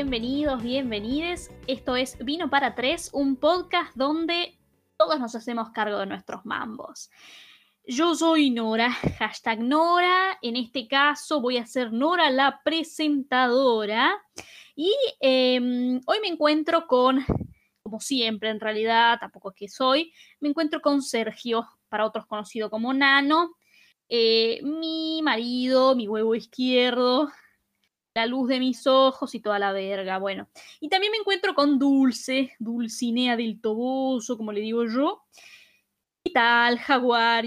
bienvenidos, bienvenides. Esto es Vino para Tres, un podcast donde todos nos hacemos cargo de nuestros mambos. Yo soy Nora, hashtag Nora. En este caso voy a ser Nora la presentadora. Y em, hoy me encuentro con, como siempre en realidad, tampoco es que soy, me encuentro con Sergio, para otros conocido como Nano, eh, mi marido, mi huevo izquierdo, la luz de mis ojos y toda la verga. Bueno, y también me encuentro con Dulce, Dulcinea del Toboso, como le digo yo. ¿Qué tal, Jaguar?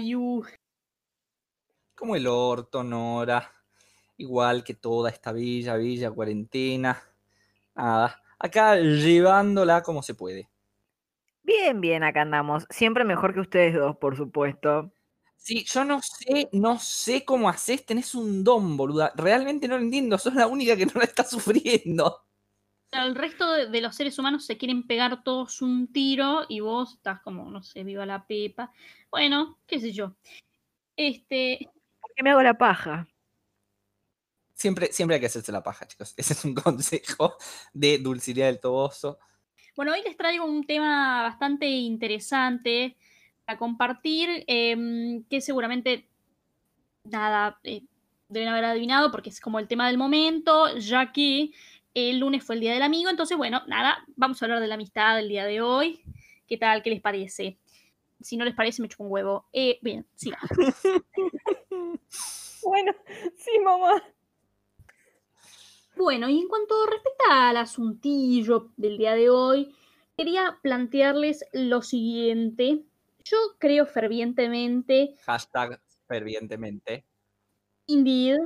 Como el orto, Nora. Igual que toda esta villa, villa, cuarentena. Nada, acá llevándola como se puede. Bien, bien, acá andamos. Siempre mejor que ustedes dos, por supuesto. Sí, yo no sé, no sé cómo haces, tenés un don, boluda. Realmente no lo entiendo, sos la única que no la está sufriendo. El resto de, los seres humanos se quieren pegar todos un tiro y vos estás como, no sé, viva la pepa. Bueno, qué sé yo. Este. ¿Por qué me hago la paja? Siempre, siempre hay que hacerse la paja, chicos. Ese es un consejo de Dulcilia del Toboso. Bueno, hoy les traigo un tema bastante interesante a compartir, em, que seguramente nada eh, deben haber adivinado porque es como el tema del momento, ya que el lunes fue el Día del Amigo, entonces bueno, nada, vamos a hablar de la amistad el día de hoy. ¿Qué tal? ¿Qué les parece? Si no les parece, me echo un huevo. Eh, bien, sí. bueno, sí, mamá. Bueno, y en cuanto respecta al asuntillo del día de hoy, quería plantearles lo siguiente. Yo creo fervientemente. Hashtag fervientemente. Indeed.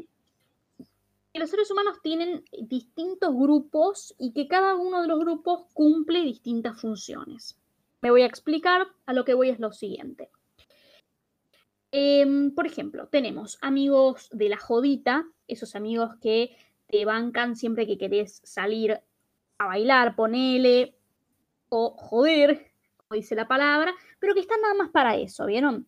Que los seres humanos tienen distintos grupos y que cada uno de los grupos cumple distintas funciones. Me voy a explicar, a lo que voy es lo siguiente. Em, por ejemplo, tenemos amigos de la jodita, esos amigos que te bancan siempre que querés salir a bailar, ponele, o joder, dice la palabra, pero que están nada más para eso, ¿vieron?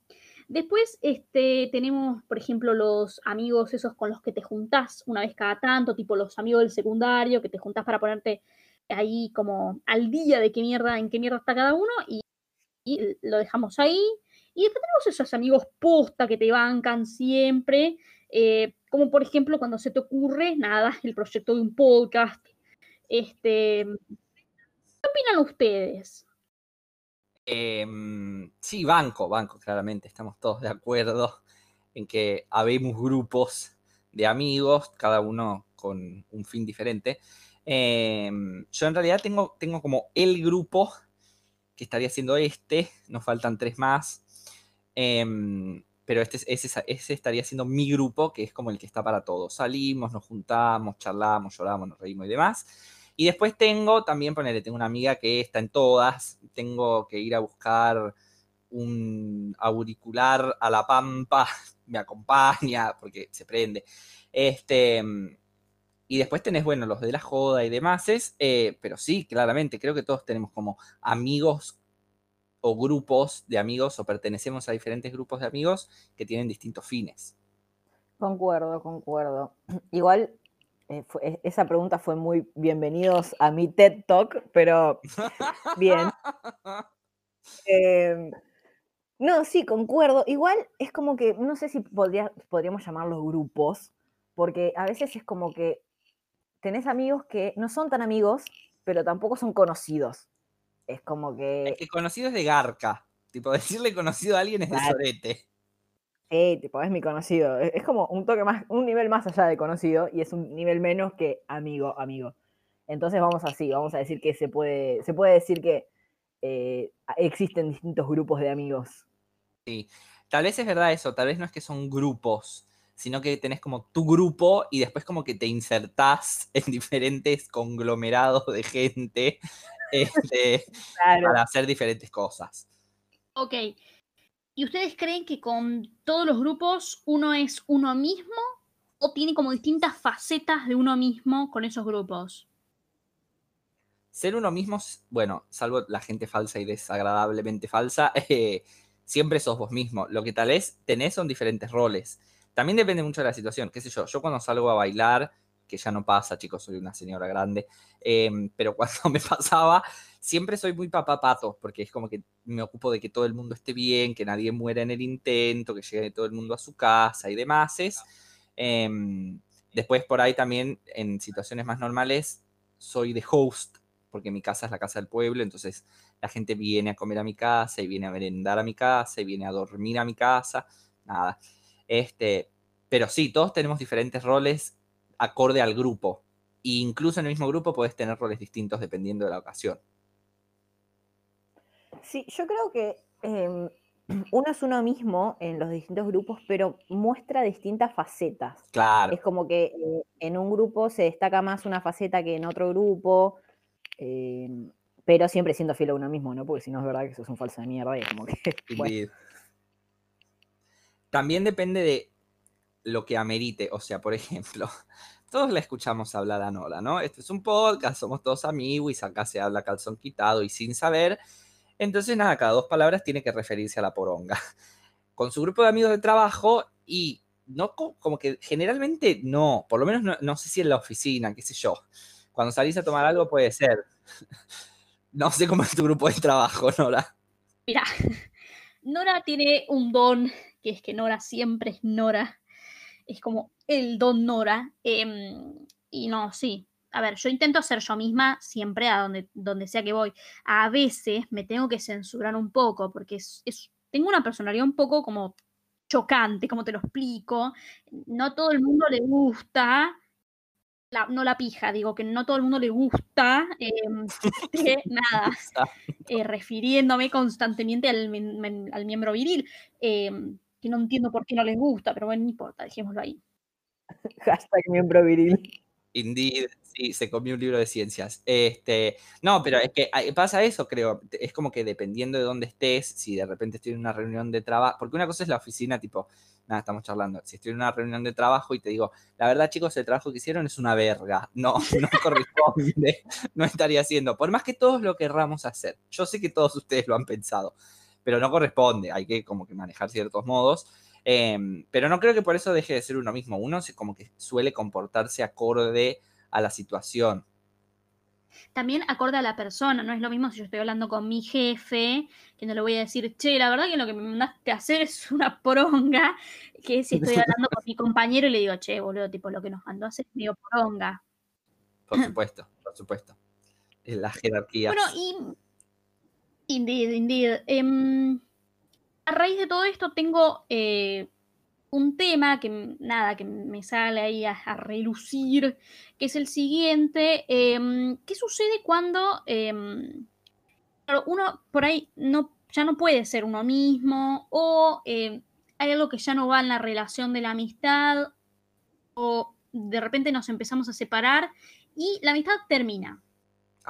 Después este, tenemos, por ejemplo, los amigos esos con los que te juntás una vez cada tanto, tipo los amigos del secundario, que te juntás para ponerte ahí como al día de qué mierda, en qué mierda está cada uno, y, lo dejamos ahí. Y después tenemos esos amigos posta que te bancan siempre, eh, como por ejemplo cuando se te ocurre, nada, el proyecto de un podcast. Este, ¿Qué opinan ustedes? Em, sí, banco, banco, claramente. Estamos todos de acuerdo en que habemos grupos de amigos, cada uno con un fin diferente. Em, yo en realidad tengo, tengo como el grupo que estaría siendo este, nos faltan tres más. Em, pero este, ese, ese estaría siendo mi grupo, que es como el que está para todos. Salimos, nos juntamos, charlamos, lloramos, nos reímos y demás. Y después tengo, también ponele, tengo una amiga que está en todas, tengo que ir a buscar un auricular a la pampa, me acompaña porque se prende. Este, y después tenés, bueno, los de la joda y demás, eh, pero sí, claramente, creo que todos tenemos como amigos o grupos de amigos o pertenecemos a diferentes grupos de amigos que tienen distintos fines. Concuerdo, concuerdo. Igual eh, e, esa pregunta fue muy bienvenidos a mi TED Talk, pero bien. Em, no, sí, concuerdo. Igual es como que, no sé si podríamos llamarlos grupos, porque a veces es como que tenés amigos que no son tan amigos, pero tampoco son conocidos. Es como que... Es que conocido es de garca. Tipo, decirle conocido a alguien es de sorete. Sí, tipo, es mi conocido. Es como un toque más, un nivel más allá de conocido y es un nivel menos que amigo, amigo. Entonces vamos así, vamos a decir que se puede, se puede decir que eh, existen distintos grupos de amigos. Sí, tal vez es verdad eso, tal vez no es que son grupos, sino que tenés como tu grupo y después como que te insertás en diferentes conglomerados de gente este, para hacer diferentes cosas. Ok, ¿Y ustedes creen que con todos los grupos uno es uno mismo o tiene como distintas facetas de uno mismo con esos grupos? Ser uno mismo, bueno, salvo la gente falsa y desagradablemente falsa, eh, siempre sos vos mismo. Lo que tal vez tenés son diferentes roles. También depende mucho de la situación. ¿Qué sé yo? Yo cuando salgo a bailar, que ya no pasa, chicos, soy una señora grande, em, pero cuando me pasaba, siempre soy muy papá pato, porque es como que me ocupo de que todo el mundo esté bien, que nadie muera en el intento, que llegue todo el mundo a su casa y demás. Em, después por ahí también, en situaciones más normales, soy de host, porque mi casa es la casa del pueblo, entonces la gente viene a comer a mi casa y viene a merendar a mi casa y viene a dormir a mi casa, nada. Este, pero sí, todos tenemos diferentes roles acorde al grupo. E incluso en el mismo grupo puedes tener roles distintos dependiendo de la ocasión. Sí, yo creo que em, uno es uno mismo en los distintos grupos, pero muestra distintas facetas. Claro. Es como que eh, en un grupo se destaca más una faceta que en otro grupo, em, pero siempre siendo fiel a uno mismo, ¿no? Porque si no es verdad que eso es un falso de mierda y es como que. También depende de lo que amerite. O sea, por ejemplo, todos la escuchamos hablar a Nora, ¿no? Este es un podcast, somos todos amigos acá se habla calzón quitado y sin saber. Entonces, nada, cada dos palabras tiene que referirse a la poronga. Con su grupo de amigos de trabajo y no como que generalmente no, por lo menos no, sé si en la oficina, qué sé yo. Cuando salís a tomar algo puede ser. No sé cómo es tu grupo de trabajo, Nora. Mira, Nora tiene un don, que es que Nora siempre es Nora es como el don Nora. Em, y no, sí. A ver, yo intento ser yo misma siempre a donde, donde sea que voy. A veces me tengo que censurar un poco porque es, tengo una personalidad un poco como chocante, como te lo explico. No todo el mundo le gusta, no la pija, digo que no todo el mundo le gusta, em, nada, eh, refiriéndome constantemente al, al miembro viril. Que no entiendo por qué no les gusta, pero bueno, no importa, dejémoslo ahí. Hashtag miembro viril. Indeed, sí, se comió un libro de ciencias. Este, no, pero es que pasa eso, creo. Es como que dependiendo de dónde estés, si de repente estoy en una reunión de trabajo, porque una cosa es la oficina, tipo, nada, estamos charlando. Si estoy en una reunión de trabajo y te digo, la verdad, chicos, el trabajo que hicieron es una verga. No, no corresponde, no estaría haciendo. Por más que todos lo querramos hacer. Yo sé que todos ustedes lo han pensado pero no corresponde, hay que como que manejar ciertos modos. Em, pero no creo que por eso deje de ser uno mismo. Uno se, como que suele comportarse acorde a la situación. También acorde a la persona, no es lo mismo si yo estoy hablando con mi jefe, que no le voy a decir, che, la verdad que lo que me mandaste a hacer es una poronga, que si estoy hablando con mi compañero y le digo, che, boludo, tipo, lo que nos mandó a hacer es medio poronga. Por supuesto, por supuesto. Es la jerarquía. Bueno, y Indeed, indeed. Em, a raíz de todo esto tengo eh, un tema que nada, que me sale ahí a, relucir, que es el siguiente. Em, ¿Qué sucede cuando em, uno por ahí no, ya no puede ser uno mismo o hay algo que ya no va en la relación de la amistad o de repente nos empezamos a separar y la amistad termina?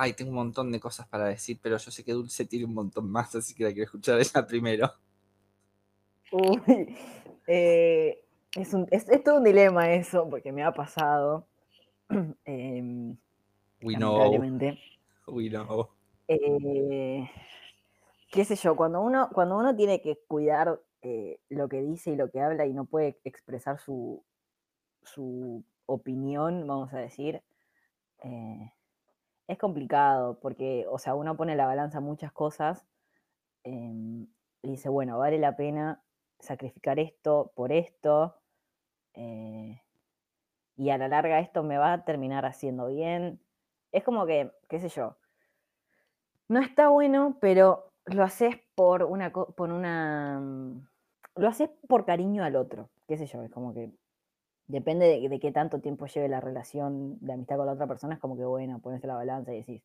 Ay, tengo un montón de cosas para decir, pero yo sé que Dulce tiene un montón más, así que la quiero escuchar ella primero. Uy, eh, es, un, es, todo un dilema eso, porque me ha pasado. eh, We know. We know. Eh, qué sé yo, cuando uno, cuando uno tiene que cuidar eh, lo que dice y lo que habla y no puede expresar su, su opinión, vamos a decir, eh, es complicado porque, o sea, uno pone la balanza muchas cosas em, y dice, bueno, vale la pena sacrificar esto por esto eh, y a la larga esto me va a terminar haciendo bien. Es como que, qué sé yo, no está bueno, pero lo haces por una, por una, mm, lo haces por cariño al otro, qué sé yo, es como que depende de, qué tanto tiempo lleve la relación de amistad con la otra persona, es como que, bueno, pones la balanza y decís,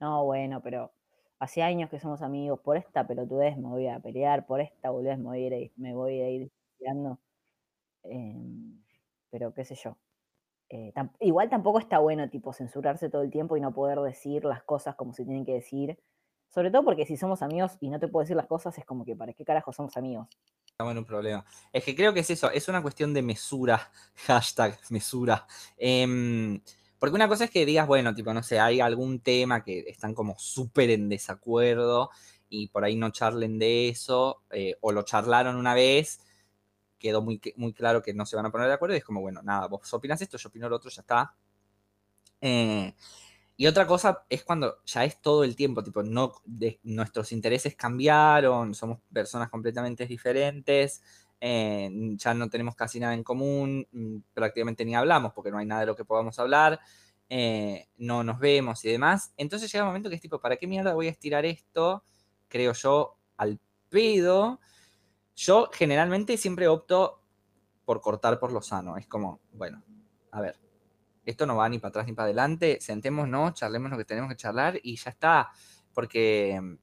no, bueno, pero hace años que somos amigos, por esta pelotudez me voy a pelear, por esta boludez me voy a ir, me voy a ir peleando. Em, pero qué sé yo. Eh, igual tampoco está bueno, tipo, censurarse todo el tiempo y no poder decir las cosas como se tienen que decir. Sobre todo porque si somos amigos y no te puedo decir las cosas, es como que, ¿para qué carajo somos amigos? Estamos en un problema. Es que creo que es eso, es una cuestión de mesura, hashtag mesura. Em, porque una cosa es que digas, bueno, tipo, no sé, hay algún tema que están como súper en desacuerdo y por ahí no charlen de eso, eh, o lo charlaron una vez, quedó muy, muy claro que no se van a poner de acuerdo y es como, bueno, nada, vos opinas esto, yo opino lo otro, ya está, Eh, y otra cosa es cuando ya es todo el tiempo, tipo, nuestros intereses cambiaron, somos personas completamente diferentes, eh, ya no tenemos casi nada en común, mm, prácticamente ni hablamos porque no hay nada de lo que podamos hablar, eh, no nos vemos y demás. Entonces llega un momento que es tipo, ¿para qué mierda voy a estirar esto? Creo yo, al pedo. Yo generalmente siempre opto por cortar por lo sano. Es como, bueno, a ver, esto no va ni para atrás ni para adelante, sentémonos, charlemos lo que tenemos que charlar y ya está. Porque mm,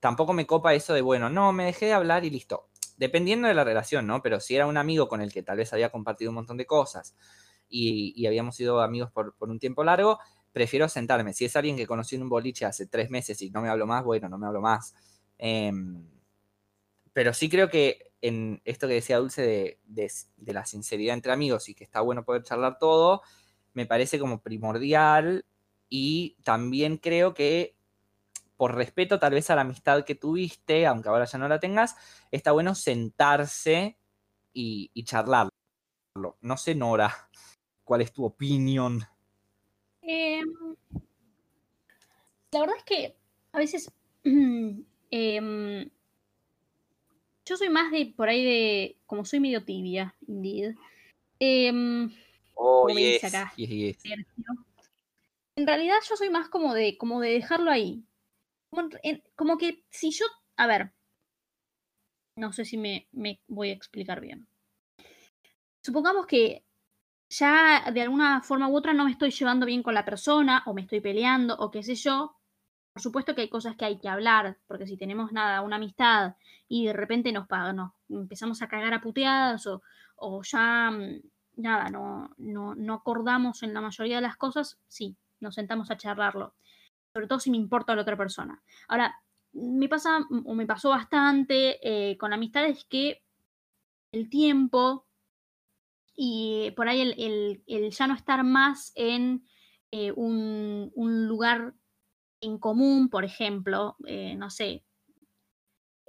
tampoco me copa eso de, bueno, no, me dejé de hablar y listo. Dependiendo de la relación, ¿no? Pero si era un amigo con el que tal vez había compartido un montón de cosas y, habíamos sido amigos por, un tiempo largo, prefiero sentarme. Si es alguien que conocí en un boliche hace tres meses y no me hablo más, bueno, no me hablo más. Em, pero sí creo que en esto que decía Dulce de, de, la sinceridad entre amigos y que está bueno poder charlar todo, me parece como primordial y también creo que por respeto tal vez a la amistad que tuviste, aunque ahora ya no la tengas, está bueno sentarse y, charlarlo. No sé, Nora, ¿cuál es tu opinión? Em, la verdad es que a veces em, yo soy más de por ahí de, como soy medio tibia, indeed. Eh, oh, yes, En realidad yo soy más como de, como de dejarlo ahí. Como, que si yo, a ver, no sé si me, me voy a explicar bien. Supongamos que ya de alguna forma u otra no me estoy llevando bien con la persona o me estoy peleando o qué sé yo, por supuesto que hay cosas que hay que hablar, porque si tenemos nada, una amistad y de repente nos, nos empezamos a cagar a puteadas o, o ya mm, nada, no, no, no acordamos en la mayoría de las cosas, sí, nos sentamos a charlarlo. Sobre todo si me importa la otra persona. Ahora, me pasa o me pasó bastante eh, con amistades que el tiempo y por ahí el, el, ya no estar más en eh, un, un, lugar en común, por ejemplo, eh, no sé,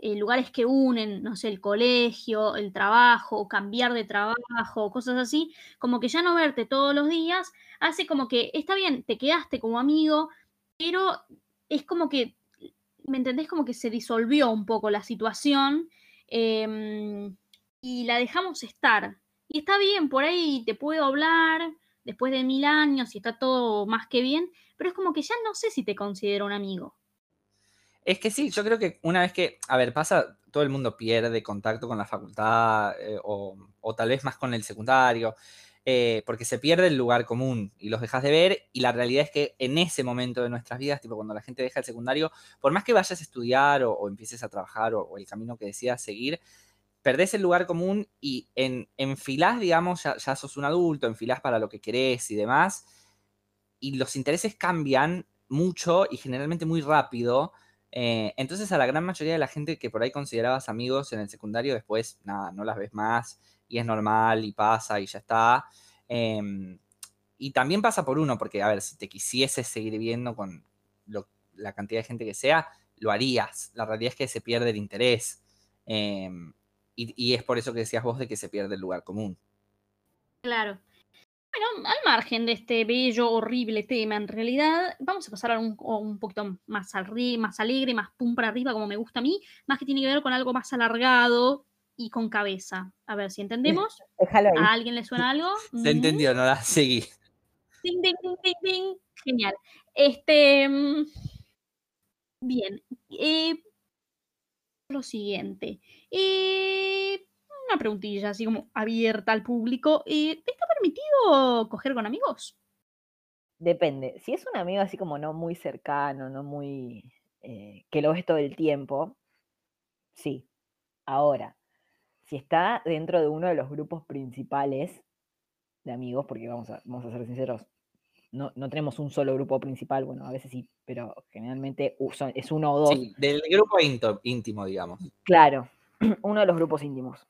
eh, lugares que unen, no sé, el colegio, el trabajo, cambiar de trabajo, cosas así, como que ya no verte todos los días, hace como que, está bien, te quedaste como amigo, pero es como que, ¿me entendés? Como que se disolvió un poco la situación em, y la dejamos estar. Y está bien, por ahí te puedo hablar después de mil años y está todo más que bien, pero es como que ya no sé si te considero un amigo. Es que sí, yo creo que una vez que, a ver, pasa, todo el mundo pierde contacto con la facultad eh, o, tal vez más con el secundario, eh, porque se pierde el lugar común y los dejas de ver y la realidad es que en ese momento de nuestras vidas, tipo cuando la gente deja el secundario, por más que vayas a estudiar o, empieces a trabajar o, el camino que decidas seguir, perdés el lugar común y en, enfilás, digamos, ya, ya sos un adulto, enfilás para lo que querés y demás, y los intereses cambian mucho y generalmente muy rápido eh, entonces a la gran mayoría de la gente que por ahí considerabas amigos en el secundario, después nada, no las ves más y es normal y pasa y ya está. Em, y también pasa por uno, porque a ver, si te quisieses seguir viendo con la cantidad de gente que sea, lo harías. La realidad es que se pierde el interés. Em, y es por eso que decías vos de que se pierde el lugar común. Claro. Bueno, al margen de este bello, horrible tema, en realidad, vamos a pasar a un, un poquito más, más alegre, más pum para arriba, como me gusta a mí, más que tiene que ver con algo más alargado y con cabeza. A ver si entendemos. ¿A alguien le suena algo? Se entendió, no la seguí. Ding, ding, ding, ding, Genial. Este. Mm, bien. Eh, lo siguiente. Eh, una preguntilla así como abierta al público. Eh, ¿Te está permitido coger con amigos? Depende. Si es un amigo así como no muy cercano, no muy... Eh, que lo ves todo el tiempo, sí. Ahora, si está dentro de uno de los grupos principales de amigos, porque vamos a, vamos a ser sinceros, no, no, tenemos un solo grupo principal, bueno, a veces sí, pero generalmente es uno o dos. Sí, del grupo íntimo, digamos. Claro, uno de los grupos íntimos.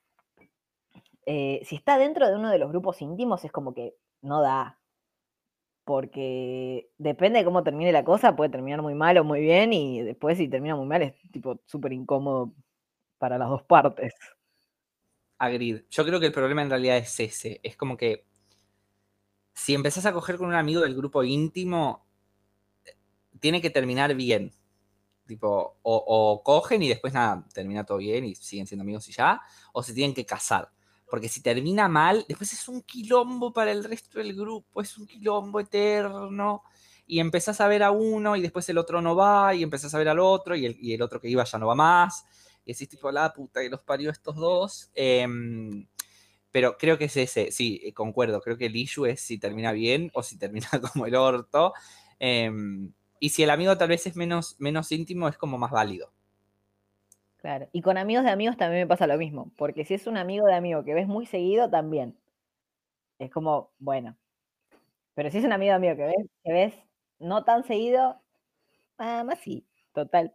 Eh, si está dentro de uno de los grupos íntimos, es como que no da. Porque depende de cómo termine la cosa, puede terminar muy mal o muy bien, y después, si termina muy mal, es tipo súper incómodo para las dos partes. Agreed. Yo creo que el problema en realidad es ese. Es como que si empezás a coger con un amigo del grupo íntimo, tiene que terminar bien. Tipo, o, o cogen y después nada, termina todo bien y siguen siendo amigos y ya, o se tienen que casar. Porque si termina mal, después es un quilombo para el resto del grupo, es un quilombo eterno. Y empezás a ver a uno y después el otro no va, y empezás a ver al otro y el, otro que iba ya no va más. Y decís, tipo, la puta que los parió estos dos. Em, pero creo que es ese, sí, eh, concuerdo. Creo que el issue es si termina bien o si termina como el orto. Em, y si el amigo tal vez es menos íntimo, es como más válido. Claro. Y con amigos de amigos también me pasa lo mismo. Porque si es un amigo de amigo que ves muy seguido, también. Es como, bueno. Pero si es un amigo de amigo que ves, que ves no tan seguido, nada más sí, total.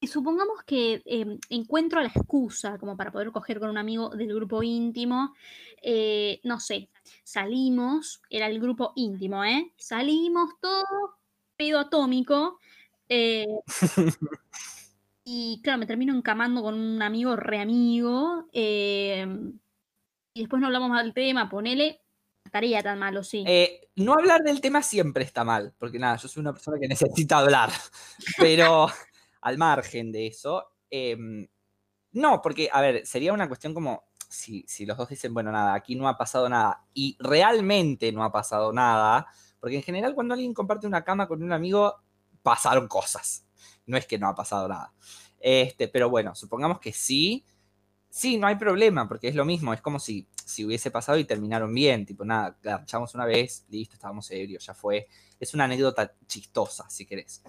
Y supongamos que eh, encuentro la excusa como para poder coger con un amigo del grupo íntimo. eh, no sé, salimos, era el grupo íntimo, ¿eh? Salimos todo pedo atómico. eh, y claro, me termino encamando con un amigo re amigo. eh, y después no hablamos más del tema, ponele. Estaría tan malo, sí. Eh, no hablar del tema siempre está mal, porque nada, yo soy una persona que necesita hablar, pero al margen de eso, em, no, porque, a ver, sería una cuestión como si, si los dos dicen, bueno, nada, aquí no ha pasado nada, y realmente no ha pasado nada, porque en general cuando alguien comparte una cama con un amigo, pasaron cosas, no es que no ha pasado nada. Este, pero bueno, supongamos que sí, sí, no hay problema, porque es lo mismo, es como si, si hubiese pasado y terminaron bien, tipo, nada, garchamos una vez, listo, estábamos ebrios, ya fue. Es una anécdota chistosa, si querés.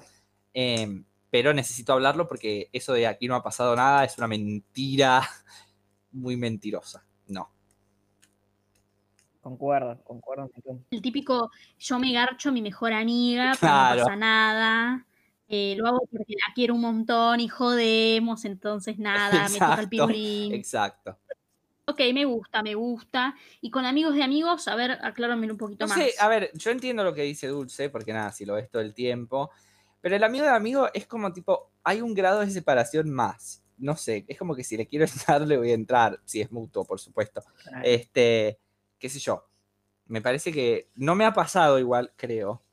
Em, pero necesito hablarlo porque eso de aquí no ha pasado nada es una mentira muy mentirosa. No. Concuerdo, concuerdo. El típico, yo me garcho a mi mejor amiga, pero Claro. no pasa nada. Eh, lo hago porque la quiero un montón y jodemos, entonces nada, me toca el Exacto, pirulín. Exacto. Ok, me gusta, me gusta. Y con amigos de amigos, a ver, aclárame un poquito No más. sé, a ver, yo entiendo lo que dice Dulce, porque nada, si lo ves todo el tiempo. Pero el amigo de amigo es como tipo, hay un grado de separación más. No sé, es como que si le quiero entrar, le voy a entrar, si es mutuo, por supuesto. Claro. Este, qué sé yo. Me parece que no me ha pasado igual, creo.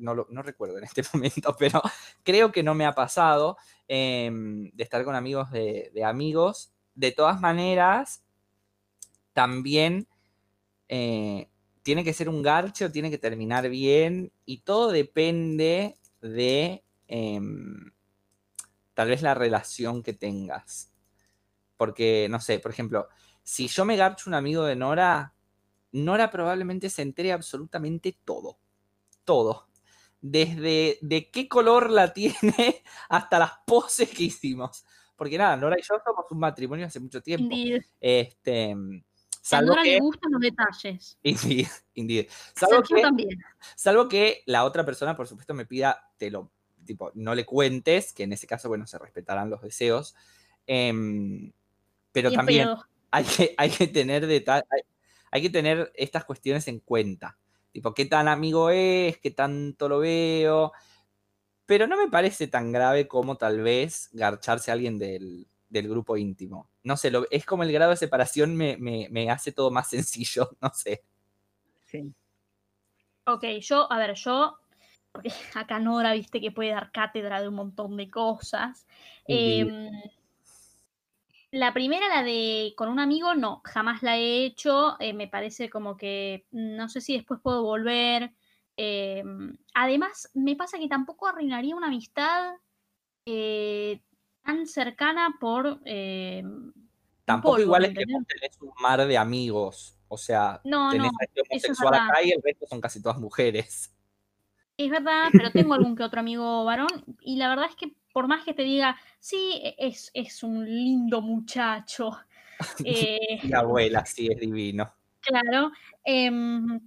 No, lo, no recuerdo en este momento, pero creo que no me ha pasado em, de estar con amigos de, amigos. De todas maneras, también eh, tiene que ser un garche o tiene que terminar bien y todo depende de em, tal vez la relación que tengas. Porque, no sé, por ejemplo, si yo me garcho un amigo de Nora, Nora probablemente se entere absolutamente todo. Todo. Desde de qué color la tiene hasta las poses que hicimos. Porque nada, Nora y yo somos un matrimonio hace mucho tiempo. Indeed. Este, A Nora que, le gustan los detalles. Indeed, indeed. Salvo que, también. salvo que la otra persona, por supuesto, me pida, te lo, tipo, no le cuentes, que en ese caso, bueno, se respetarán los deseos. Em, pero también hay que, hay que tener hay que tener estas cuestiones en cuenta. Tipo, qué tan amigo es, qué tanto lo veo. Pero no me parece tan grave como tal vez garcharse a alguien del, del grupo íntimo. No sé, lo- es como el grado de separación me, me- me hace todo más sencillo, no sé. Sí. Ok, yo, a ver, yo, porque acá Nora, viste que puede dar cátedra de un montón de cosas. Indeed. La primera, la de con un amigo, no, jamás la he hecho. eh, me parece como que no sé si después puedo volver. em, además, me pasa que tampoco arruinaría una amistad eh, tan cercana por Tampoco polvo, igual ¿me es que vos tenés un mar de amigos. O sea, No, tenés no, a este es homosexual acá y el resto son casi todas mujeres. Es verdad, pero tengo algún que otro amigo varón y la verdad es que por más que te diga, sí, e- es, es un lindo muchacho, eh, Mi abuela, sí, es divino. claro, em,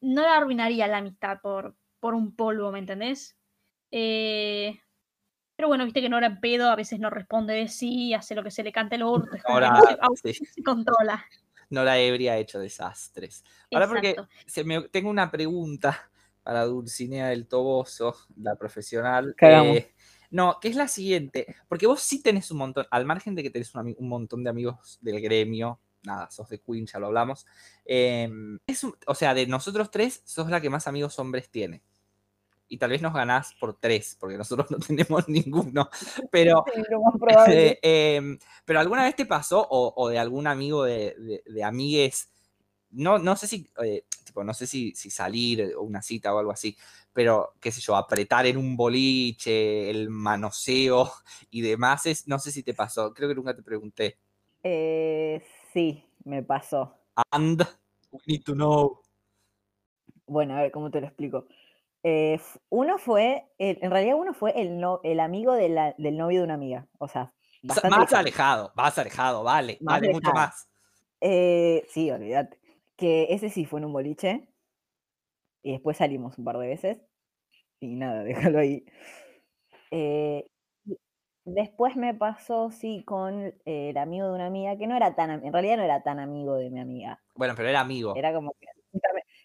no la arruinaría la amistad por, por un polvo, ¿me entendés? Eh, pero bueno, viste que Nora en pedo a veces no responde de sí, hace lo que se le cante el orto, Nora, no se, au- sí. no se controla. Nora ebria ha hecho desastres. Ahora porque Exacto. se me, tengo una pregunta para Dulcinea del Toboso, la profesional. Eh, no, que es la siguiente. Porque vos sí tenés un montón, al margen de que tenés un, montón de amigos del gremio, nada, sos de Queen, ya lo hablamos. Em, es un- o sea, de nosotros tres, sos la que más amigos hombres tiene. Y tal vez nos ganás por tres, porque nosotros no tenemos ninguno. Pero, Sí, eh, em, pero ¿alguna vez te pasó, o, o de algún amigo de, de, de amigues, no, no sé si, eh, tipo, no sé si, si salir o una cita o algo así, pero qué sé yo, apretar en un boliche, el manoseo y demás, es, no sé si te pasó, creo que nunca te pregunté. Eh, sí, me pasó. And we need to know. Bueno, a ver, ¿cómo te lo explico? Eh, uno fue, en realidad uno fue el, no, el amigo de la- del novio de una amiga. O sea, Más alejado, más alejado, vale, Más vale, mucho más. Eh, sí, olvídate. Que ese sí fue en un boliche. Y después salimos un par de veces. Y nada, déjalo ahí. Eh, después me pasó, sí, con eh, el amigo de una amiga, que no era tan, en realidad no era tan amigo de mi amiga. Bueno, pero era amigo. Era como que,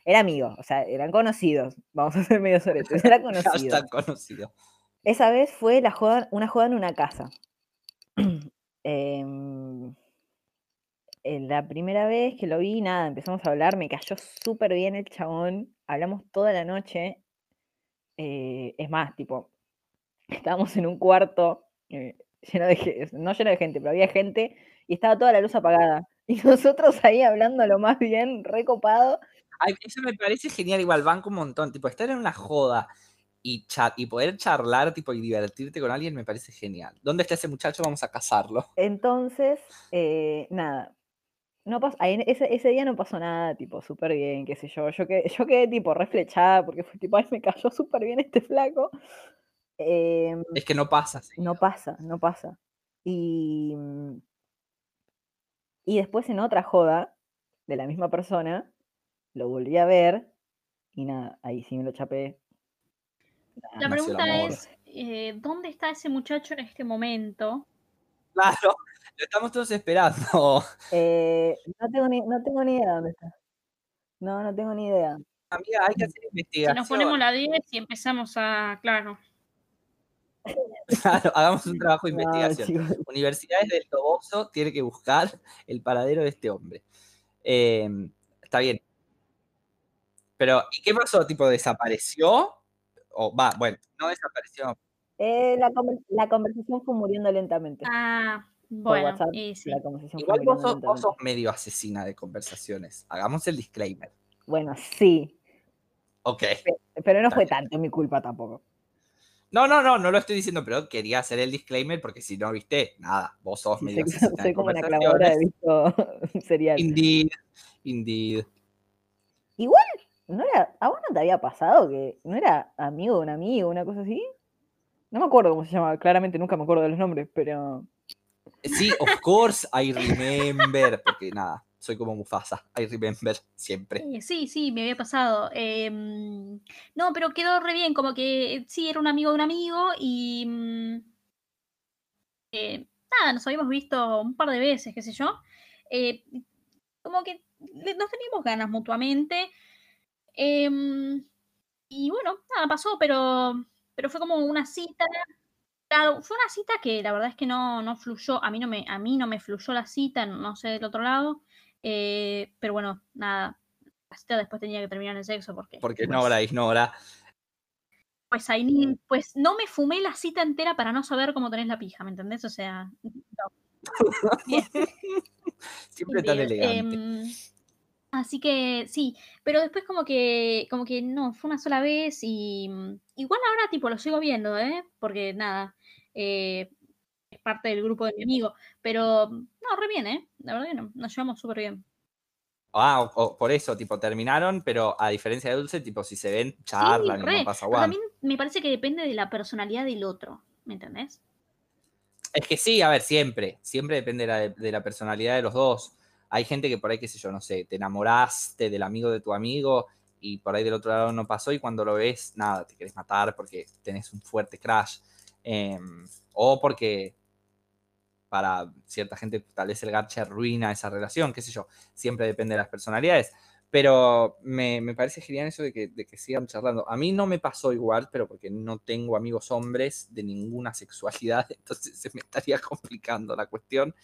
era amigo, o sea, eran conocidos. Vamos a ser medio soletes, era conocido. Conocido. Esa vez fue la joda, una joda en una casa. En la primera vez que lo vi, nada, empezamos a hablar, me cayó súper bien el chabón, hablamos toda la noche. eh, es más, tipo, estábamos en un cuarto eh, lleno de gente, no lleno de gente, pero había gente y estaba toda la luz apagada. Y nosotros ahí hablando lo más bien, recopado. Ay, eso me parece genial, igual banco un montón, tipo, estar en una joda y, cha- y poder charlar, tipo, y divertirte con alguien me parece genial. ¿Dónde está ese muchacho? Vamos a casarlo. Entonces, eh, nada. No pasó, ese, ese día no pasó nada, tipo, súper bien, qué sé yo. Yo quedé, yo quedé tipo reflechada porque fue tipo, ay, me cayó súper bien este flaco. Em, Es que no pasa. no pasa, no pasa. Y, mm, y después en otra joda de la misma persona, lo volví a ver y nada, ahí sí me lo chapé. La pregunta es, eh, ¿dónde está ese muchacho en este momento? Claro, lo estamos todos esperando. Eh, no, tengo ni, no tengo ni idea dónde está. No, no tengo ni idea. Amiga, hay que hacer Si investigación. nos ponemos la 10 y empezamos a, claro, Claro, hagamos un trabajo de investigación. Universidades del Toboso tiene que buscar el paradero de este hombre. Eh, está bien. Pero, ¿y qué pasó? ¿Tipo, desapareció? O va, bueno, no desapareció. Eh, la, la conversación fue muriendo lentamente. ah, bueno, WhatsApp, y sí. la conversación Igual vos sos, vos sos medio asesina de conversaciones. Hagamos el disclaimer. Bueno, sí, Ok. pero no Está fue bien. tanto mi culpa tampoco. No, no, no, no lo estoy diciendo, pero quería hacer el disclaimer porque si no, viste, nada, vos sos Sí, medio soy, asesina soy de como una clavadora de visto serial. Indeed, indeed. Igual, ¿no era, ¿a vos no te había pasado que no era amigo de un amigo, una cosa así? No me acuerdo cómo se llamaba, claramente nunca me acuerdo de los nombres, pero Sí, of course, I remember. Porque nada, soy como Mufasa. I remember siempre. Sí, sí, me había pasado. Em, no, pero quedó re bien, como que eh, sí, era un amigo de un amigo y mm, eh, nada, nos habíamos visto un par de veces, qué sé yo. Eh, como que nos teníamos ganas mutuamente. Em, y bueno, nada, pasó, pero, pero fue como una cita. Claro, fue una cita que la verdad es que no, no fluyó. A mí no me, a mí no me fluyó la cita, no sé del otro lado. Eh, pero bueno, nada. La cita después tenía que terminar en sexo porque. Porque pues, ignora, ignora. Pues ahí ni- pues no me fumé la cita entera para no saber cómo tenés la pija, ¿me entendés? O sea. no. Bien. Siempre tan elegante. Em, así que sí, pero después como que, como que no, fue una sola vez y mm, igual ahora tipo lo sigo viendo, ¿eh? Porque nada, eh, es parte del grupo de mi amigo, pero no, re bien, ¿eh? La verdad que no, nos llevamos súper bien. Ah, o- o por eso, tipo, terminaron, pero a diferencia de Dulce, tipo, si se ven, charlan y re, no pasa pero guam. también me parece que depende de la personalidad del otro, ¿me entendés? Es que sí, a ver, siempre. Siempre depende de la, de la personalidad de los dos. Hay gente que por ahí, qué sé yo, no sé, te enamoraste del amigo de tu amigo y por ahí del otro lado no pasó y cuando lo ves, nada, te querés matar porque tenés un fuerte crash. Em, o porque para cierta gente tal vez el gacha arruina esa relación, qué sé yo. Siempre depende de las personalidades. Pero me, me parece genial eso de que, de que sigan charlando. A mí no me pasó igual, pero porque no tengo amigos hombres de ninguna sexualidad, entonces se me estaría complicando la cuestión.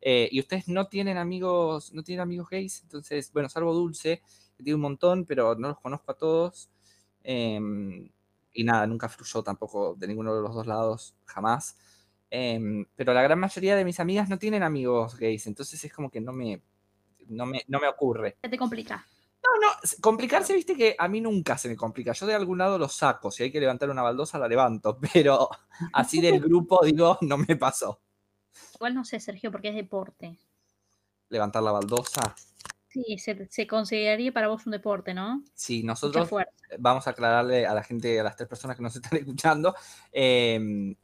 Eh, y ustedes no tienen amigos, no tienen amigos gays, entonces, bueno, salvo Dulce, que tiene un montón, pero no los conozco a todos. Em, y nada, nunca fluyó tampoco de ninguno de los dos lados, jamás. Em, pero la gran mayoría de mis amigas no tienen amigos gays, entonces es como que no me, no me, no me ocurre. Se te complica. No, no, complicarse, viste que a mí nunca se me complica. Yo de algún lado lo saco. Si hay que levantar una baldosa, la levanto. Pero así del grupo, digo, no me pasó. Igual no sé, Sergio, porque es deporte. Levantar la baldosa. Sí, se, se consideraría para vos un deporte, ¿no? Sí, nosotros vamos a aclararle a la gente, a las tres personas que nos están escuchando. em,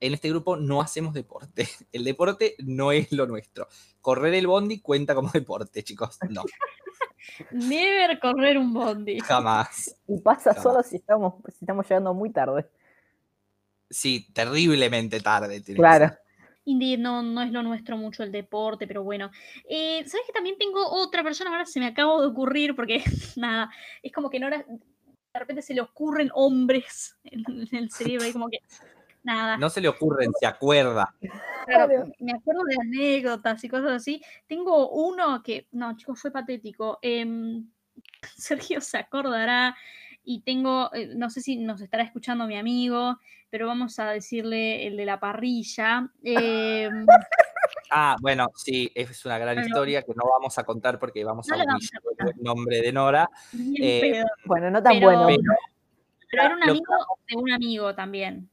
en este grupo no hacemos deporte. El deporte no es lo nuestro. Correr el bondi cuenta como deporte, chicos. No, Never correr un bondi. jamás. Y pasa Jamás. solo si estamos, si estamos llegando muy tarde. Sí, terriblemente tarde. tiene que Claro. Indeed, no, no es lo nuestro mucho el deporte, pero bueno. Eh, ¿Sabes que también tengo otra persona? Ahora se me acaba de ocurrir, porque nada, es como que no era- de repente se le ocurren hombres en, en el cerebro, y como que nada. No se le ocurren, se acuerda. Claro, me acuerdo de anécdotas y cosas así. Tengo uno que, no, chicos, fue patético. Em, Sergio se acordará y tengo, eh, no sé si nos estará escuchando mi amigo, pero vamos a decirle el de la parrilla. Em, Ah, bueno, sí, es una gran Bueno. historia que no vamos a contar porque vamos No a contar. el nombre de Nora. bien Eh, Bueno, no tan Pero- bueno. Pero- pero era un lo amigo de un amigo también.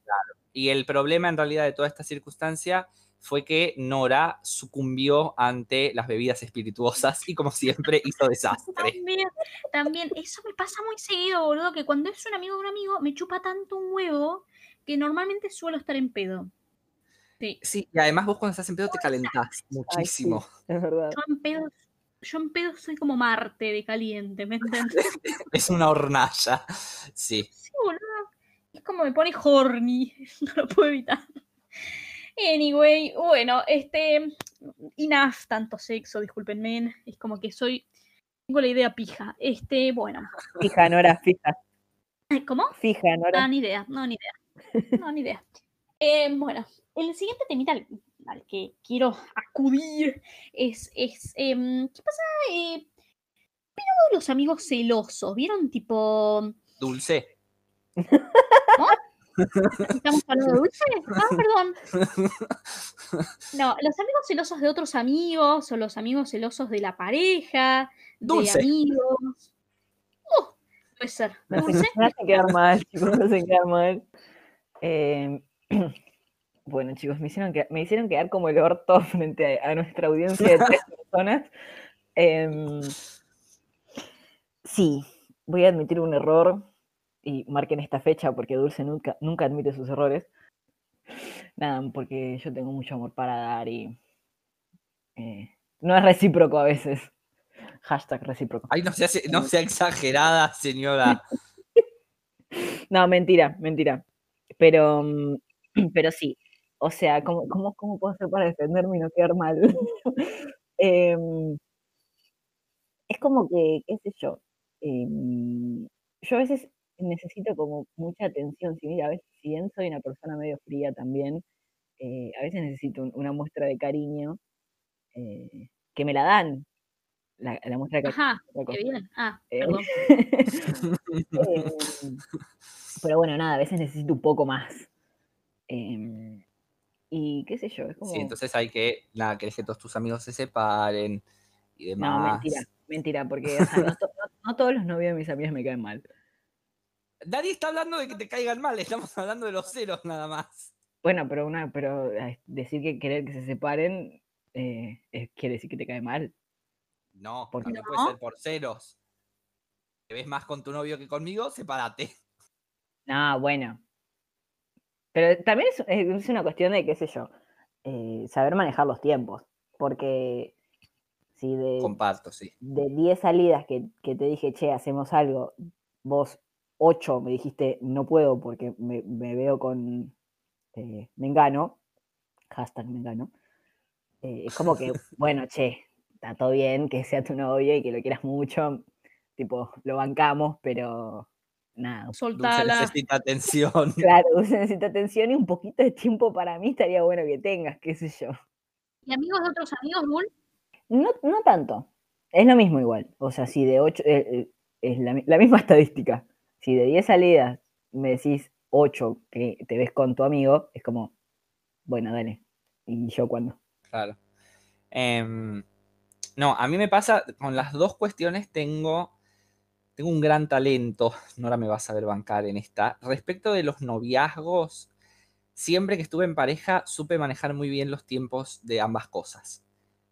Y el problema en realidad de toda esta circunstancia fue que Nora sucumbió ante las bebidas espirituosas y como siempre hizo desastre. También, también, eso me pasa muy seguido, boludo, que cuando es un amigo de un amigo, me chupa tanto un huevo que normalmente suelo estar en pedo. Sí, Sí, y además vos cuando estás en pedo te calentás muchísimo. Es verdad. yo en pedo, yo en pedo soy como Marte de caliente, ¿me entiendes? Es una hornalla. Sí. Sí, boludo. Es como me pone horny, no lo puedo evitar. Anyway, bueno, este, enough tanto sexo, discúlpenme, es como que soy, tengo la idea pija. Este, bueno, Fija, Nora, fija. ¿cómo? Fija, Ah, Nora. ni idea, no, ni idea. No, ni idea. Eh, bueno, el siguiente temita al, al que quiero acudir es, es em, ¿qué pasa? Eh, pero los amigos celosos, ¿vieron? Tipo, Dulce. ¿estamos hablando de dulce? Ah, perdón. No, los amigos celosos de otros amigos o los amigos celosos de la pareja, Dulce. de amigos. Uh, puede ser. Dulce. me hacen quedar mal, chicos, me hacen quedar mal. Eh, bueno, chicos, me hicieron, que, me hicieron quedar como el orto frente a, a nuestra audiencia de tres personas. Em, sí, voy a admitir un error y marquen esta fecha porque Dulce nunca, nunca admite sus errores. Nada, porque yo tengo mucho amor para dar y eh, no es recíproco a veces. Hashtag recíproco. Ay, no sea, no sea exagerada, señora. No, mentira, mentira. Pero, mm, pero sí. O sea, ¿cómo, cómo, cómo puedo hacer para defenderme y no quedar mal? Em, es como que, qué sé yo. em, yo a veces necesito como mucha atención. Si mira, a veces, si bien soy una persona medio fría también, eh, a veces necesito un- una muestra de cariño eh, que me la dan. La, la muestra de cariño. Ajá, qué bien. Ah, Eh, perdón. Pero bueno, nada, a veces necesito un poco más. Em, y qué sé yo, es como... Sí, entonces hay que, nada, querés que todos tus amigos se separen y no, demás. mentira, mentira, porque o sea, no, to- no- no todos los novios de mis amigas me caen mal. Nadie está hablando de que te caigan mal, estamos hablando de los ceros nada más. Bueno, pero una, pero decir que querer que se separen eh, es- quiere decir que te cae mal. No, ¿Por también no? puede ser por ceros. ¿Te ves más con tu novio que conmigo? Sepárate. No, bueno. Pero también es, es una cuestión de, qué sé yo, eh, saber manejar los tiempos. Porque si de, Comparto, sí. de 10 salidas que, que te dije, che, hacemos algo, vos 8 me dijiste, no puedo porque me, me veo con eh, Mengano, hashtag Mengano, eh, es como que, bueno, che, está todo bien que sea tu novio y que lo quieras mucho, tipo, lo bancamos, pero nada. Dulce Soltala. necesita atención. Claro, Dulce necesita atención y un poquito de tiempo para mí estaría bueno que tengas, qué sé yo. ¿Y amigos de otros amigos, Bull? No, no tanto. Es lo mismo igual. O sea, si de 8, es la, la misma estadística. Si de 10 salidas me decís 8 que te ves con tu amigo, es como, bueno, dale. ¿Y yo cuándo? Claro. Em, no, a mí me pasa, con las dos cuestiones tengo, tengo un gran talento, Nora me va a saber bancar en esta. Respecto de los noviazgos, siempre que estuve en pareja supe manejar muy bien los tiempos de ambas cosas,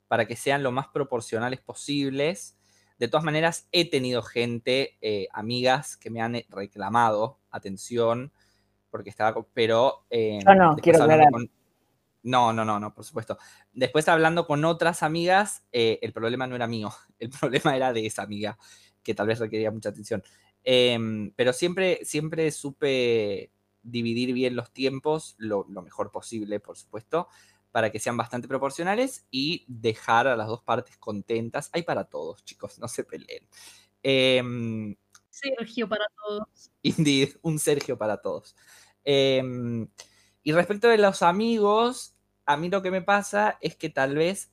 para que sean lo más proporcionales posibles. De todas maneras, he tenido gente, eh, amigas, que me han reclamado atención, porque estaba, pero... Eh, Yo no, quiero hablar. No, no, no, no, por supuesto. Después hablando con otras amigas, eh, el problema no era mío, el problema era de esa amiga, que tal vez requería mucha atención. Em, pero siempre, siempre supe dividir bien los tiempos, lo, mejor posible, por supuesto, para que sean bastante proporcionales y dejar a las dos partes contentas. Hay para todos, chicos, no se peleen. Em, Sergio para todos. Indeed, un Sergio para todos. Em, y respecto de los amigos, a mí lo que me pasa es que tal vez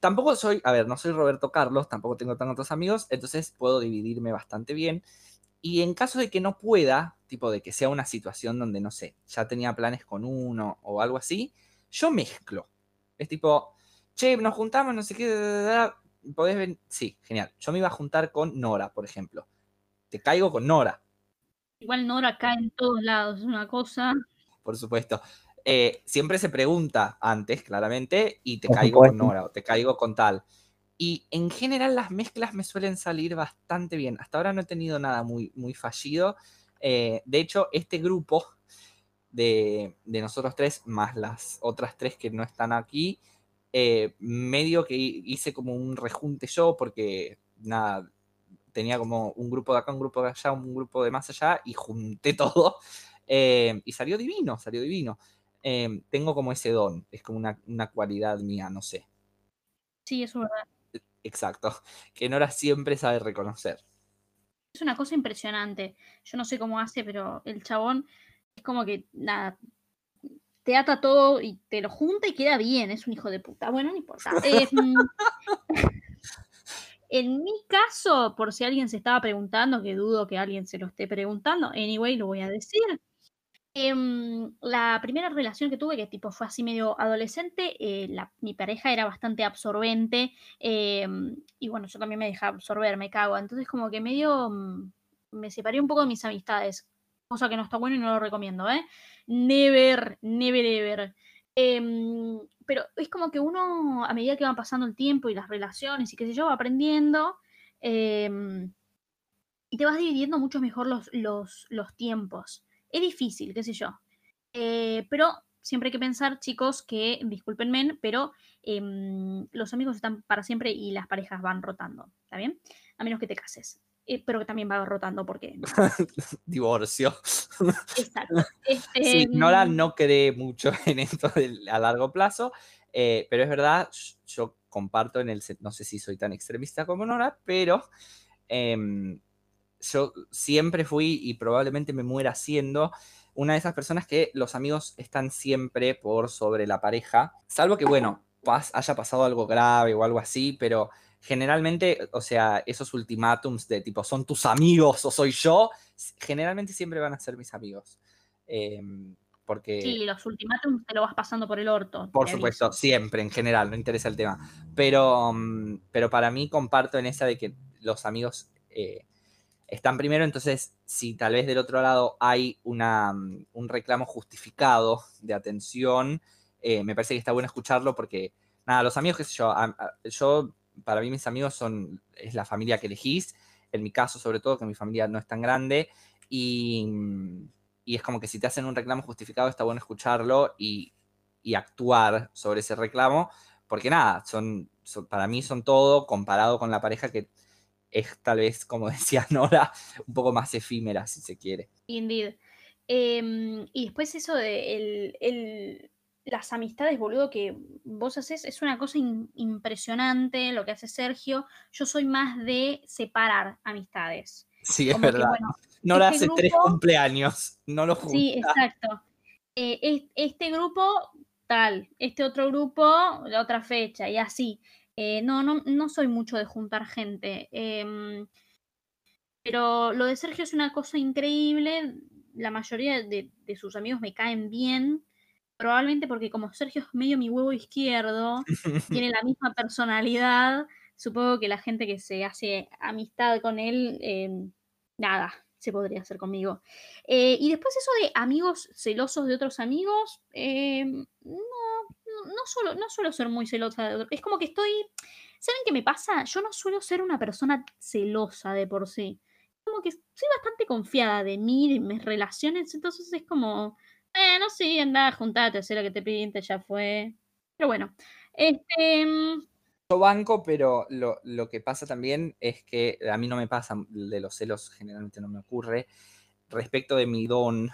tampoco soy, a ver, no soy Roberto Carlos, tampoco tengo tantos amigos, entonces puedo dividirme bastante bien. Y en caso de que no pueda, tipo de que sea una situación donde, no sé, ya tenía planes con uno o algo así, yo mezclo. Es tipo, che, nos juntamos, no sé qué, podés ver. Sí, genial. Yo me iba a juntar con Nora, por ejemplo. Te caigo con Nora. Igual Nora cae en todos lados, es una cosa. Por supuesto. Eh, siempre se pregunta antes, claramente, y te caigo con Nora o te caigo con tal. Y en general las mezclas me suelen salir bastante bien. Hasta ahora no he tenido nada muy, muy fallido. Eh, de hecho, este grupo de, nosotros tres, más las otras tres que no están aquí, eh, medio que hice como un rejunte yo, porque nada, tenía como un grupo de acá, un grupo de allá, un grupo de más allá, y junté todo. y salió divino, salió divino. Em, tengo como ese don, es como una, cualidad mía, no sé. Sí, es verdad. Exacto, que Nora siempre sabe reconocer. Es una cosa impresionante. Yo no sé cómo hace, pero el chabón es como que, nada, te ata todo y te lo junta y queda bien. Es un hijo de puta. Bueno, no importa. Em, en mi caso, por si alguien se estaba preguntando, que dudo que alguien se lo esté preguntando, anyway, lo voy a decir. Em, la primera relación que tuve, que tipo fue así medio adolescente, eh, mi pareja era bastante absorbente em, y bueno, yo también me dejaba absorber, me cago. Entonces como que medio mm, me separé un poco de mis amistades, cosa que no está bueno y no lo recomiendo, ¿eh? Never, never, ever. Em, pero es como que uno, a medida que va pasando el tiempo y las relaciones y qué sé yo, va aprendiendo y te vas dividiendo mucho mejor los, los, los tiempos. Es difícil, qué sé yo. Eh, pero siempre hay que pensar, chicos, que, discúlpenme, pero em, los amigos están para siempre y las parejas van rotando, ¿está bien? A menos que te cases. Eh, pero que también va rotando porque... Divorcio. Exacto. Este, sí, Nora mm, no cree mucho en esto a largo plazo, eh, pero es verdad, yo comparto en el... No sé si soy tan extremista como Nora, pero em, yo siempre fui y probablemente me muera siendo una de esas personas que los amigos están siempre por sobre la pareja, salvo que, bueno, haya pasado algo grave o algo así, pero generalmente, o sea, esos ultimátums de tipo, son tus amigos o soy yo, generalmente siempre van a ser mis amigos. Em, porque... Sí, los ultimátums te lo vas pasando por el orto. Por supuesto, siempre, en general, no interesa el tema. Pero, mm, pero para mí comparto en esa de que los amigos eh, están primero, entonces si tal vez del otro lado hay una, mm, un reclamo justificado de atención, eh, me parece que está bueno escucharlo porque, nada, los amigos, qué sé yo, yo, para mí mis amigos son, es la familia que elegís, en mi caso sobre todo, que mi familia no es tan grande, y, mm, y es como que si te hacen un reclamo justificado está bueno escucharlo y, y actuar sobre ese reclamo, porque nada, son, para mí son todo comparado con la pareja que es tal vez, como decía Nora, un poco más efímera, si se quiere. Indeed. Em, y después eso de las amistades, boludo, que vos haces, es una cosa impresionante lo que hace Sergio. Yo soy más de separar amistades. Sí, es verdad. Nora este hace tres cumpleaños, no lo junta. Sí, exacto. Eh, este grupo tal, este otro grupo, la otra fecha, y así. Eh, no, no, no soy mucho de juntar gente. em, pero lo de Sergio es una cosa increíble. La mayoría de, de sus amigos me caen bien. Probablemente porque como Sergio es medio mi huevo izquierdo, tiene la misma personalidad. Supongo que la gente que se hace amistad con él, em, nada, se podría hacer conmigo. Eh, y después eso de amigos celosos de otros amigos, em, no, no, suelo, no suelo ser muy celosa de otros. Es como que estoy, ¿saben qué me pasa? Yo no suelo ser una persona celosa de por sí. Como que soy bastante confiada de mí, de mis relaciones, entonces es como, eh, no sé, anda, juntate, hacer lo que te pinte, ya fue. Pero bueno, este, Yo banco, pero lo, lo que pasa también es que a mí no me pasa, de los celos generalmente no me ocurre. Respecto de mi don,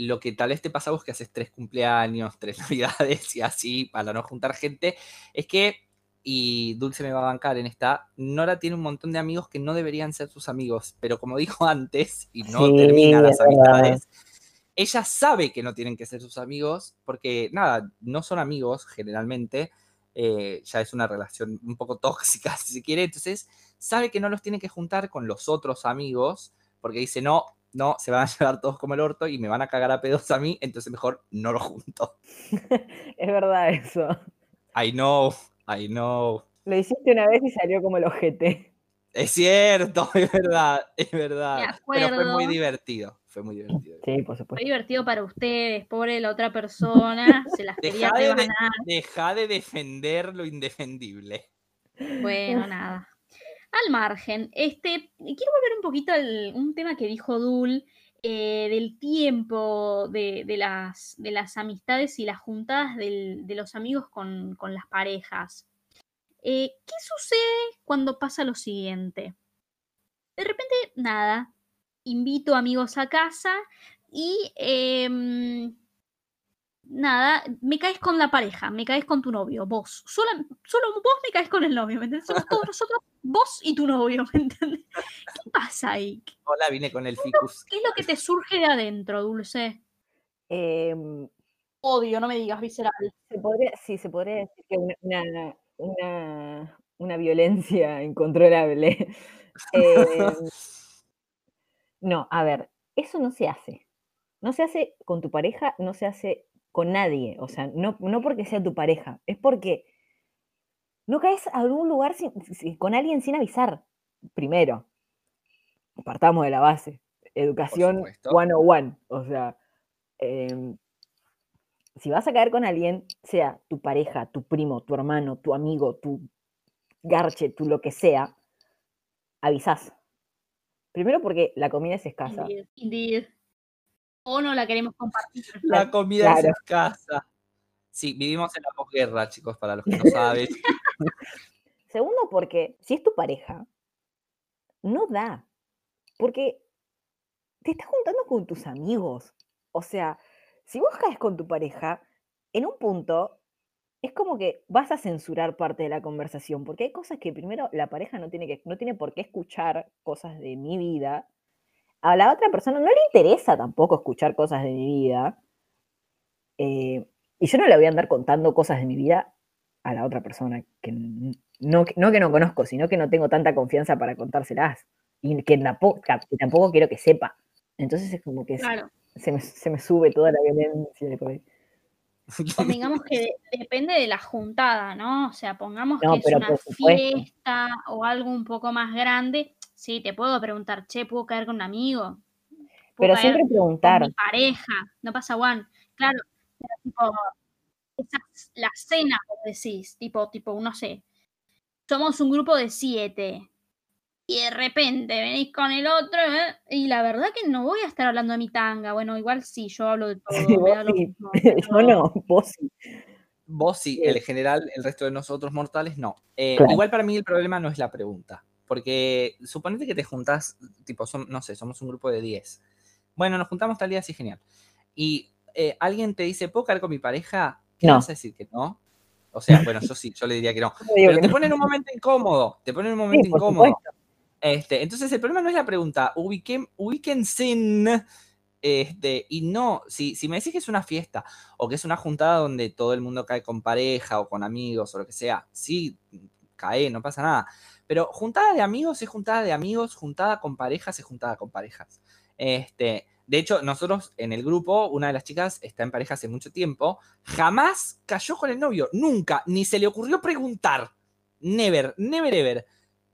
lo que tal vez te pasa vos que haces tres cumpleaños, tres navidades y así para no juntar gente, es que, y Dulce me va a bancar en esta, Nora tiene un montón de amigos que no deberían ser sus amigos, pero como dijo antes, y no Sí, termina las amistades, ella sabe que no tienen que ser sus amigos, porque nada, no son amigos generalmente, eh, ya es una relación un poco tóxica, si se quiere, entonces sabe que no los tiene que juntar con los otros amigos, porque dice, no, no, se van a llevar todos como el orto y me van a cagar a pedos a mí, entonces mejor no lo junto. Es verdad eso. I know, I know. Lo hiciste una vez y salió como el ojete. Es cierto, es verdad, es verdad. Pero fue muy divertido, fue muy divertido. Sí, por fue supuesto. divertido para ustedes, pobre la otra persona, se las quería Deja de, deja de defender lo indefendible. Bueno, nada. Al margen, este, quiero volver un poquito al un tema que dijo Dul, eh, del tiempo de, de las, de las amistades y las juntadas de los amigos con, con las parejas. Eh, ¿Qué sucede cuando pasa lo siguiente? De repente, nada, invito amigos a casa y em, nada, me caes con la pareja, me caes con tu novio, vos. Solo, solo vos me caes con el novio, ¿me entiendes? Somos todos nosotros, vos y tu novio, ¿me entiendes? ¿Qué pasa ahí? ¿Qué Hola, vine con el ficus. qué es lo que te surge de adentro, Dulce? Em, Odio, no me digas visceral. se podría, sí, se podría decir que una, una, una, una violencia incontrolable. Em, no, a ver, eso no se hace. No se hace con tu pareja, no se hace con nadie. O sea, no, no porque sea tu pareja, es porque no caes a algún lugar sin- sin- con alguien sin avisar. Primero, partamos de la base. Educación supuesto. 101. O sea, em, si vas a caer con alguien, sea tu pareja, tu primo, tu hermano, tu amigo, tu garche, tu lo que sea, avisás. Primero porque la comida es escasa. Indeed, indeed. O no la queremos compartir. La comida es Claro. escasa. Sí, vivimos en la posguerra, chicos, para los que no saben. Segundo, porque si es tu pareja, no da. Porque te estás juntando con tus amigos. O sea, si vos caes con tu pareja, en un punto es como que vas a censurar parte de la conversación. Porque hay cosas que primero la pareja no tiene, que, no tiene por qué escuchar cosas de mi vida. A la otra persona no le interesa tampoco escuchar cosas de mi vida. Eh, y yo no le voy a andar contando cosas de mi vida a la otra persona que no, que- no que no conozco, sino que no tengo tanta confianza para contárselas y que tampoco, que tampoco quiero que sepa. Entonces es como que se- Claro. se, me, se me sube toda la violencia de por ahí. Convengamos que de- depende de la juntada, ¿no? O sea, pongamos No, que es una fiesta o algo un poco más grande. Sí, te puedo preguntar, che, ¿puedo caer con un amigo? ¿Puedo Pero caer siempre con preguntar, mi pareja? No pasa, Juan. Claro, pero tipo, esa- la cena, como decís, tipo, tipo, no sé, somos un grupo de siete y de repente venís con el otro ¿eh? y la verdad que no voy a estar hablando de mi tanga. Bueno, igual sí, yo hablo de todo. Sí, vos mismo, yo no, vos sí. Vos sí, Sí. el general, el resto de nosotros mortales no. Eh, Claro. Igual para mí el problema no es la pregunta. Porque suponete que te juntás, tipo, som- no sé, somos un grupo de 10. Bueno, nos juntamos tal día, sí, genial. Y eh, alguien te dice, ¿puedo caer con mi pareja? ¿Qué No. vas a decir que no? O sea, bueno, yo sí, yo le diría que no. Pero te pone en un momento incómodo, te pone en un momento Sí, incómodo. Este, entonces el problema no es la pregunta, ubiquen, ubíquense en Este, y no, si, si me decís que es una fiesta o que es una juntada donde todo el mundo cae con pareja o con amigos o lo que sea, sí, cae, no pasa nada. Pero juntada de amigos es juntada de amigos, juntada con parejas es juntada con parejas. Este, de hecho, nosotros en el grupo, una de las chicas está en pareja hace mucho tiempo, jamás cayó con el novio, nunca, ni se le ocurrió preguntar. Never, never, ever.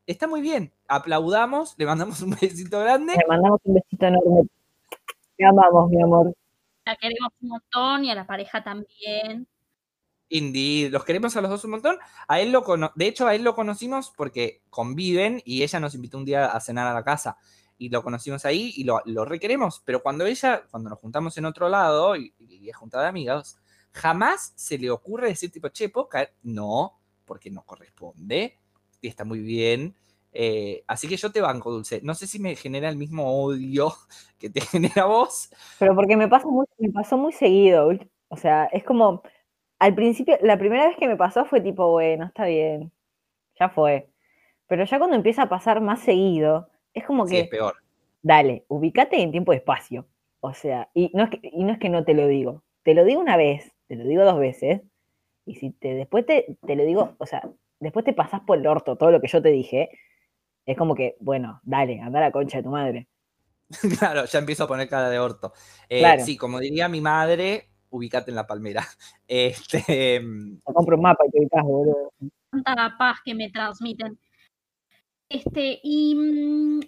Está muy bien, aplaudamos, le mandamos un besito grande. Le mandamos un besito enorme. Te amamos, mi amor. La queremos un montón y a la pareja también. Indeed, los queremos a los dos un montón. A él lo de hecho, a él lo conocimos porque conviven y ella nos invitó un día a cenar a la casa y lo conocimos ahí y lo, requeremos. Pero cuando ella, cuando nos juntamos en otro lado y, es juntada de amigos, jamás se le ocurre decir tipo, che, ¿puedo caer? No, porque no corresponde y está muy bien. Eh, así que yo te banco, Dulce. No sé si me genera el mismo odio que te genera vos. Pero porque me, pasa muy, me pasó muy seguido. O sea, es como, al principio, la primera vez que me pasó fue tipo, bueno, está bien, ya fue. Pero ya cuando empieza a pasar más seguido, es como que... es peor. Dale, ubícate en tiempo y espacio. O sea, y no, es que, y no es que no te lo digo. Te lo digo una vez, te lo digo dos veces. Y si te, después te, te lo digo, o sea, después te pasás por el orto todo lo que yo te dije, es como que, bueno, dale, anda a la concha de tu madre. claro, ya empiezo a poner cara de orto. Eh, sí, como diría mi madre, ubícate en la palmera. Este, mm, compro un mapa y te ubicas, boludo. Tanta paz que me transmiten. Este, y mm,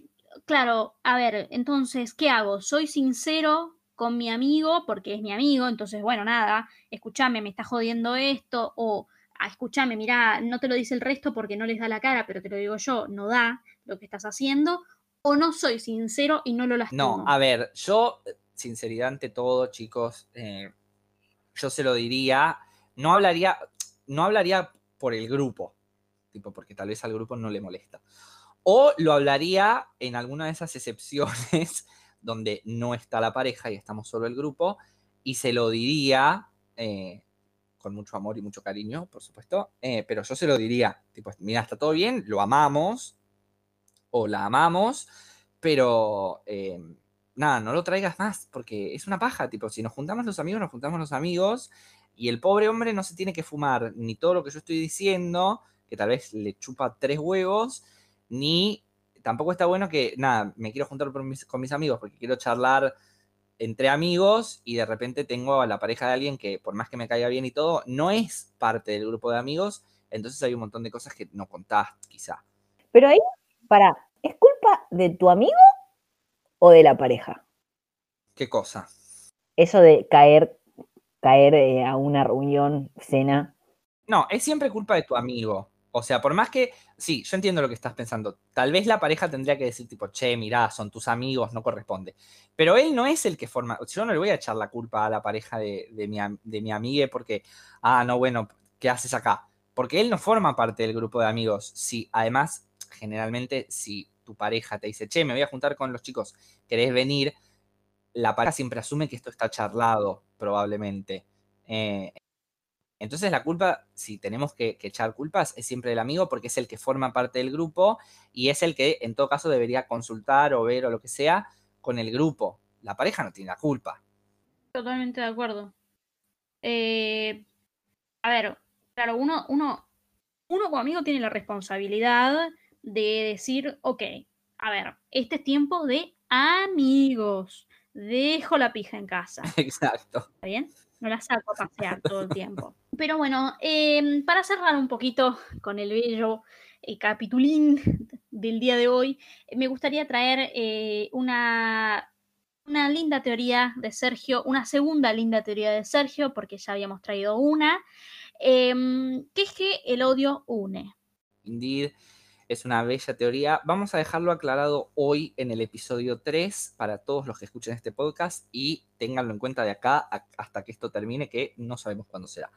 claro, a ver, entonces, ¿qué hago? ¿Soy sincero con mi amigo porque es mi amigo? Entonces, bueno, nada, escúchame, me está jodiendo esto, o ah, escúchame, mira, no te lo dice el resto porque no les da la cara, pero te lo digo yo, no da lo que estás haciendo, o no soy sincero y no lo lastimo. No, a ver, yo, sinceridad ante todo, chicos, eh, yo se lo diría, no hablaría, no hablaría por el grupo, tipo, porque tal vez al grupo no le molesta. O lo hablaría en alguna de esas excepciones donde no está la pareja y estamos solo el grupo, y se lo diría eh, con mucho amor y mucho cariño, por supuesto, eh, pero yo se lo diría, tipo, mira, está todo bien, lo amamos, o la amamos, pero eh, nada, no lo traigas más, porque es una paja, tipo, si nos juntamos los amigos, nos juntamos los amigos, y el pobre hombre no se tiene que fumar ni todo lo que yo estoy diciendo, que tal vez le chupa tres huevos, ni tampoco está bueno que, nada, me quiero juntar con mis, amigos porque quiero charlar entre amigos y de repente tengo a la pareja de alguien que por más que me caiga bien y todo, no es parte del grupo de amigos, entonces hay un montón de cosas que no contás quizá. Pero ahí, para, ¿es culpa de tu amigo o de la pareja? ¿Qué cosa? Eso de caer, caer eh, a una reunión, cena. No, es siempre culpa de tu amigo. O sea, por más que, sí, yo entiendo lo que estás pensando. Tal vez la pareja tendría que decir tipo, che, mirá, son tus amigos, no corresponde. Pero él no es el que forma, yo no le voy a echar la culpa a la pareja de, mi, de mi amiga porque, ah, no, bueno, ¿qué haces acá? Porque él no forma parte del grupo de amigos. Sí, además, generalmente, si tu pareja te dice, che, me voy a juntar con los chicos, ¿querés venir? La pareja siempre asume que esto está charlado, probablemente. Eh, entonces la culpa, si tenemos que, echar culpas, es siempre del amigo porque es el que forma parte del grupo y es el que en todo caso debería consultar o ver o lo que sea con el grupo. La pareja no tiene la culpa. Totalmente de acuerdo. Eh, a ver, claro, uno, uno, uno como amigo tiene la responsabilidad de decir, ok, a ver, este es tiempo de amigos. Dejo la pija en casa. Exacto. ¿Está bien? No la saco a pasear todo el tiempo. Pero bueno, em, para cerrar un poquito con el bello eh, capitulín del día de hoy, me gustaría traer eh, una, una linda teoría de Sergio, una segunda linda teoría de Sergio, porque ya habíamos traído una, em, que es que el odio une. Indeed es una bella teoría. Vamos a dejarlo aclarado hoy en el episodio 3 para todos los que escuchen este podcast y ténganlo en cuenta de acá hasta que esto termine, que no sabemos cuándo será.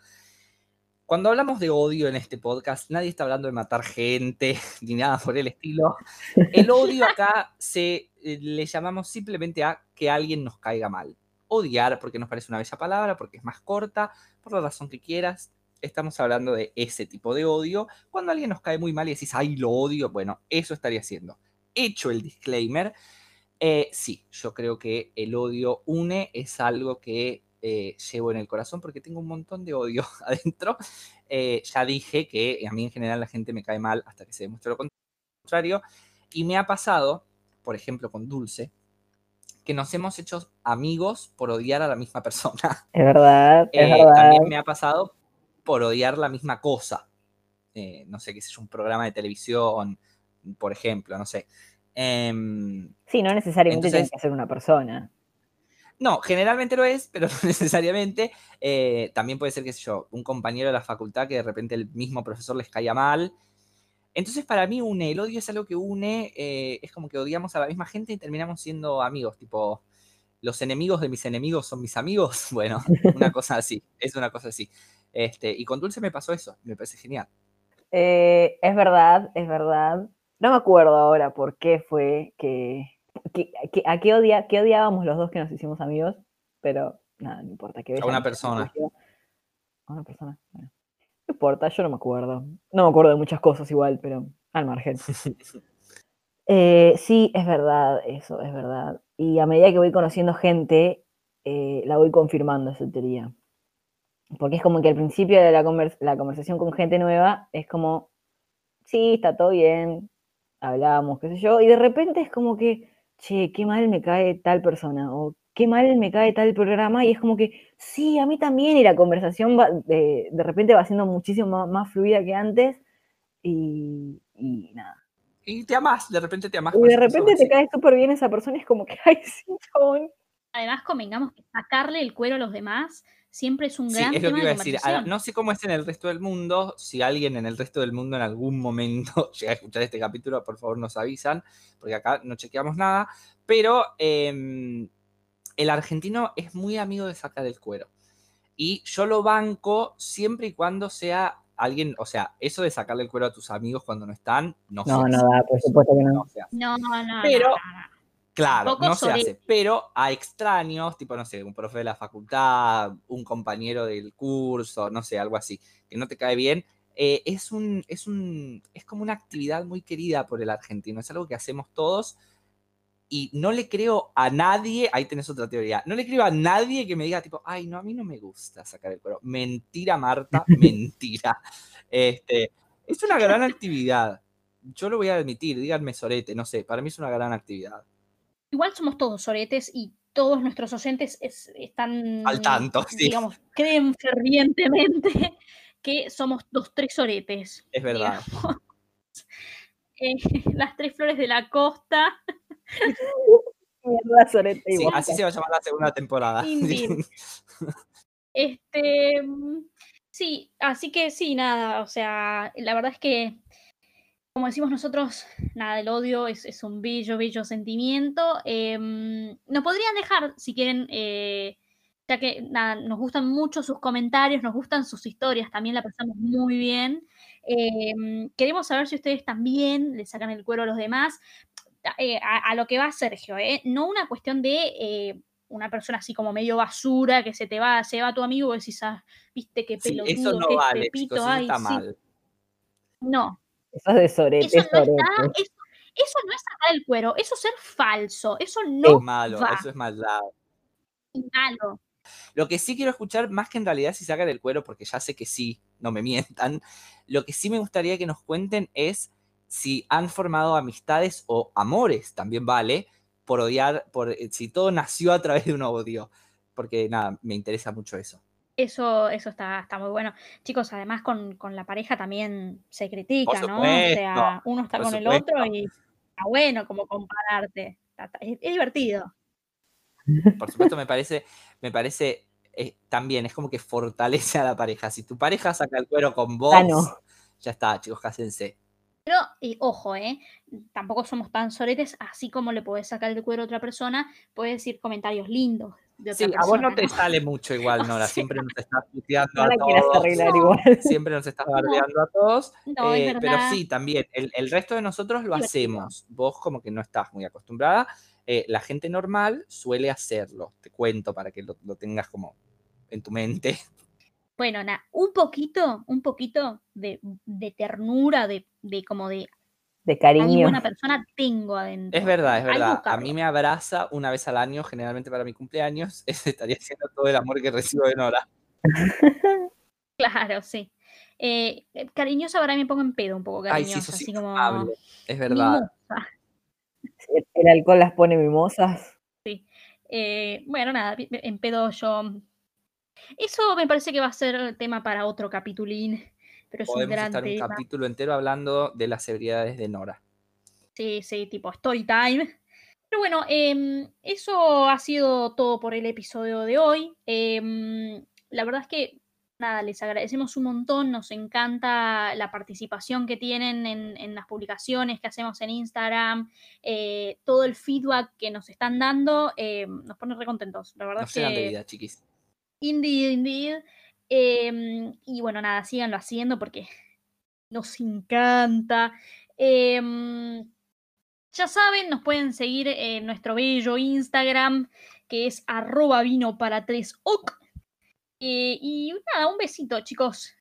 Cuando hablamos de odio en este podcast, nadie está hablando de matar gente ni nada por el estilo. El odio acá se eh, le llamamos simplemente a que alguien nos caiga mal. Odiar porque nos parece una bella palabra, porque es más corta, por la razón que quieras estamos hablando de ese tipo de odio. Cuando alguien nos cae muy mal y decís, ay, lo odio, bueno, eso estaría haciendo. Hecho el disclaimer, Eh, sí, yo creo que el odio une, es algo que eh, llevo en el corazón porque tengo un montón de odio adentro. Eh, ya dije que a mí en general la gente me cae mal hasta que se demuestre lo contrario. Y me ha pasado, por ejemplo, con Dulce, que nos hemos hecho amigos por odiar a la misma persona. Es verdad, es Eh, verdad. También me ha pasado por odiar la misma cosa. Eh, no sé, qué yo, un programa de televisión, por ejemplo, no sé. Em, Sí, no necesariamente tiene entonces- que ser una persona. no, generalmente lo es, pero no necesariamente. Eh, también puede ser, qué sé yo, un compañero de la facultad que de repente el mismo profesor les caía mal. Entonces, para mí, une, el odio es algo que une, eh, es como que odiamos a la misma gente y terminamos siendo amigos, tipo, los enemigos de mis enemigos son mis amigos. Bueno, una cosa así, es una cosa así. Este, y con Dulce me pasó eso, me parece genial. Eh, es verdad, es verdad. No me acuerdo ahora por qué fue que, que- que- a qué, odia, qué odiábamos los dos que nos hicimos amigos, pero nada, no importa. Que A una persona. A una persona. bueno. No importa, yo no me acuerdo. No me acuerdo de muchas cosas igual, pero al margen. Eh, sí, es verdad, eso, es verdad. Y a medida que voy conociendo gente, eh, la voy confirmando esa teoría. Porque es como que al principio de la, conver- la conversación con gente nueva es como, sí, está todo bien, hablamos, qué sé yo, y de repente es como que, che, qué mal me cae tal persona, o qué mal me cae tal programa, y es como que, sí, a mí también, y la conversación va, de, de repente va siendo muchísimo más, más fluida que antes, y, y nada. Y te amas, de repente te amas. Y de repente persona, te sí. cae súper bien esa persona, y es como que, ay, sí, chabón. Además, convengamos que sacarle el cuero a los demás siempre es un Sí, gran es lo tema que iba de a decir. No sé cómo es en el resto del mundo. Si alguien en el resto del mundo en algún momento llega a escuchar este capítulo, por favor nos avisan, porque acá no chequeamos nada. Pero em, el argentino es muy amigo de sacar el cuero. Y yo lo banco siempre y cuando sea alguien, o sea, eso de sacarle el cuero a tus amigos cuando no están, no, No, se no da, por supuesto que no. No se hace. No, no, no. Pero- no, no, no. Claro, no se hace, pero a extraños, tipo, no sé, un profe de la facultad, un compañero del curso, no sé, algo así, que no te cae bien, eh, es un, es un, es como una actividad muy querida por el argentino, es algo que hacemos todos y no le creo a nadie, ahí tenés otra teoría, no le creo a nadie que me diga tipo, ay, no, a mí no me gusta sacar el cuero. Mentira, Marta, mentira. Este, es una gran actividad. Yo lo voy a admitir, díganme sorete, no sé, para mí es una gran actividad. Igual somos todos soretes y todos nuestros oyentes es- están, Al tanto, sí. digamos, creen fervientemente que somos dos tres soretes. Es verdad. Eh, las tres flores de la costa. Mierda, Sorete, Sí, igual. así se va a llamar la segunda temporada. Indeed. Este, mm, sí, así que sí, nada, o sea, la verdad es que, como decimos nosotros, nada, el odio es, es un bello, bello sentimiento. Em, nos podrían dejar, si quieren, eh, ya que nada, nos gustan mucho sus comentarios, nos gustan sus historias, también la pasamos muy bien. Em, queremos saber si ustedes también le sacan el cuero a los demás. Eh, a, a lo que va Sergio, ¿eh? no una cuestión de una persona así como medio basura que se te va, se va tu amigo y decís, ah, viste qué Sí, pelotudo, eso no qué vale, pepito, chicos, eso ay, está sí". mal. No, Eso es de Sorete, eso no está, eso, eso no es sacar el cuero, eso es ser falso, eso Es no malo, va. eso es maldad. es malo. Lo que sí quiero escuchar, más que en realidad si sacan el cuero, porque ya sé que sí, no me mientan, lo que sí me gustaría que nos cuenten es si han formado amistades o amores, también vale, por odiar, por eh, si todo nació a través de un odio. Porque nada, me interesa mucho eso. Eso, eso está, está muy bueno. Chicos, además con, con la pareja también se critica, ¿no? O sea, uno está con el otro y está bueno como compararte. Es, es divertido. Por supuesto, me parece, me parece eh, también, es como que fortalece a la pareja. Si tu pareja saca el cuero con vos, Ah, no. ya está, chicos, cásense. Pero, ojo, ¿eh? Tampoco somos tan soretes, así como le podés sacar el cuero a otra persona, puedes decir comentarios lindos Sí, a vos no te sale mucho igual, Nora. Siempre nos estás puteando No a todos. igual. Siempre nos estás bardeando a todos. No, eh, pero sí, también, el, el resto de nosotros lo hacemos. Vos como que no estás muy acostumbrada. eh, la gente normal suele hacerlo. Te cuento para que lo, lo tengas como en tu mente. Bueno, nada, un poquito, un poquito de, de ternura, de, de como de De cariño. buena persona tengo adentro. Es verdad, es verdad. A mí me abraza una vez al año, generalmente para mi cumpleaños. Ese estaría siendo todo el amor que recibo de Nora. Claro, sí. Eh, cariñosa ahora me pongo en pedo un poco Ay, sí, cariñosa, así como. Es verdad. mimosa. El, alcohol las pone mimosas. Eh, bueno, nada, en pedo yo. Eso me parece que va a ser tema para otro capitulín, pero es un Podemos gran estar un capítulo entero hablando de las severidades de Nora. Sí, sí, tipo story time. Pero bueno, em, eso ha sido todo por el episodio de hoy. Em, la verdad es que, nada, les agradecemos un montón. Nos encanta la participación que tienen en, en las publicaciones que hacemos en Instagram. eh, todo el feedback que nos están dando em, nos pone re contentos. La verdad No es sean de que vida, chiquis. Indeed, indeed. Em, y bueno, nada, síganlo haciendo porque nos encanta. Em, ya saben, nos pueden seguir en nuestro bello Instagram, que es arroba vino para tres oc. Eh, y nada, un besito, chicos.